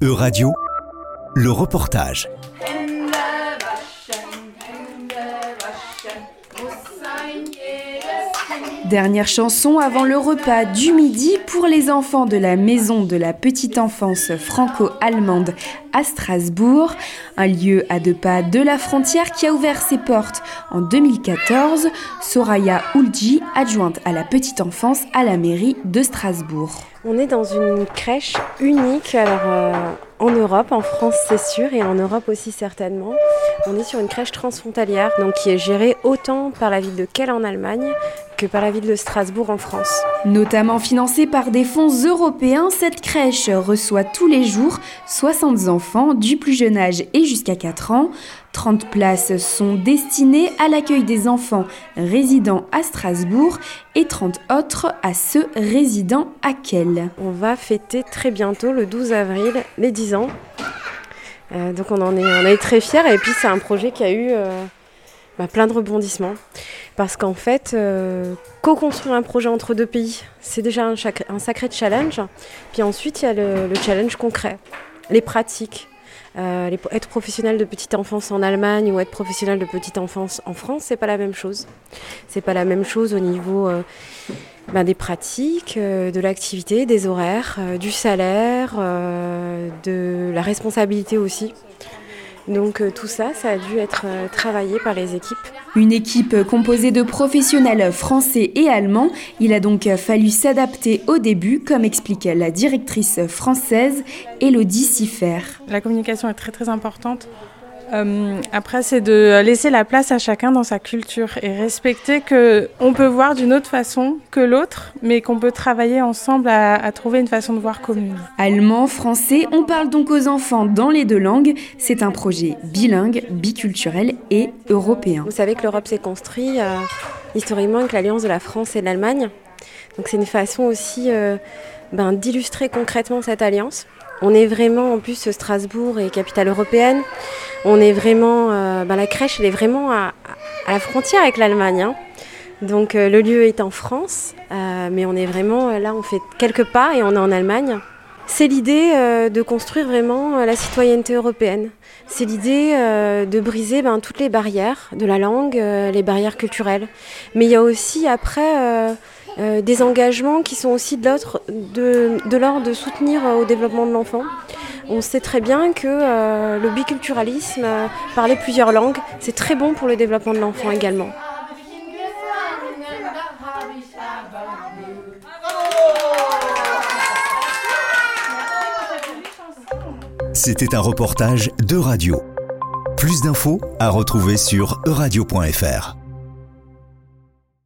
E-Radio, le reportage. Dernière chanson avant le repas du midi pour les enfants de la maison de la petite enfance franco-allemande à Strasbourg, un lieu à deux pas de la frontière qui a ouvert ses portes en 2014. Soraya Oulji, adjointe à la petite enfance à la mairie de Strasbourg. On est dans une crèche unique alors, euh, en Europe, en France c'est sûr, et en Europe aussi certainement. On est sur une crèche transfrontalière donc qui est gérée autant par la ville de Kell en Allemagne que par la ville de Strasbourg en France. Notamment financée par des fonds européens, cette crèche reçoit tous les jours 60 enfants du plus jeune âge et jusqu'à 4 ans. 30 places sont destinées à l'accueil des enfants résidant à Strasbourg et 30 autres à ceux résidant à Kell. On va fêter très bientôt, le 12 avril, les 10 ans. Euh, donc on en est, on est très fiers et puis c'est un projet qui a eu euh, bah, plein de rebondissements. Parce qu'en fait, euh, co-construire un projet entre deux pays, c'est déjà un, sacré challenge. Puis ensuite, il y a le challenge concret, les pratiques. Euh, être professionnel de petite enfance en Allemagne ou être professionnel de petite enfance en France, c'est pas la même chose. C'est pas la même chose au niveau euh, ben, des pratiques, euh, de l'activité, des horaires, du salaire, de la responsabilité aussi. Donc tout ça, ça a dû être travaillé par les équipes. Une équipe composée de professionnels français et allemands. Il a donc fallu s'adapter au début, comme explique la directrice française Elodie Siffer. La communication est très très importante. Euh, après, c'est de laisser la place à chacun dans sa culture et respecter que on peut voir d'une autre façon que l'autre, mais qu'on peut travailler ensemble à, à, trouver une façon de voir commune. Allemand, français, on parle donc aux enfants dans les deux langues. C'est un projet bilingue, biculturel et européen. Vous savez que l'Europe s'est construite euh, historiquement avec l'alliance de la France et de l'Allemagne. Donc c'est une façon aussi euh, ben, d'illustrer concrètement cette alliance. On est vraiment, en plus, Strasbourg est capitale européenne. On est vraiment, euh, ben, la crèche, elle est vraiment à, la frontière avec l'Allemagne. Hein. Donc euh, le lieu est en France, euh, mais on est vraiment, là, on fait quelques pas et on est en Allemagne. C'est l'idée de construire vraiment la citoyenneté européenne. C'est l'idée de briser ben, toutes les barrières de la langue, les barrières culturelles. Mais il y a aussi après euh, des engagements qui sont aussi de l'ordre de, soutenir euh, au développement de l'enfant. On sait très bien que euh, le biculturalisme, parler plusieurs langues, c'est très bon pour le développement de l'enfant également. C'était un reportage de radio. Plus d'infos à retrouver sur euradio.fr.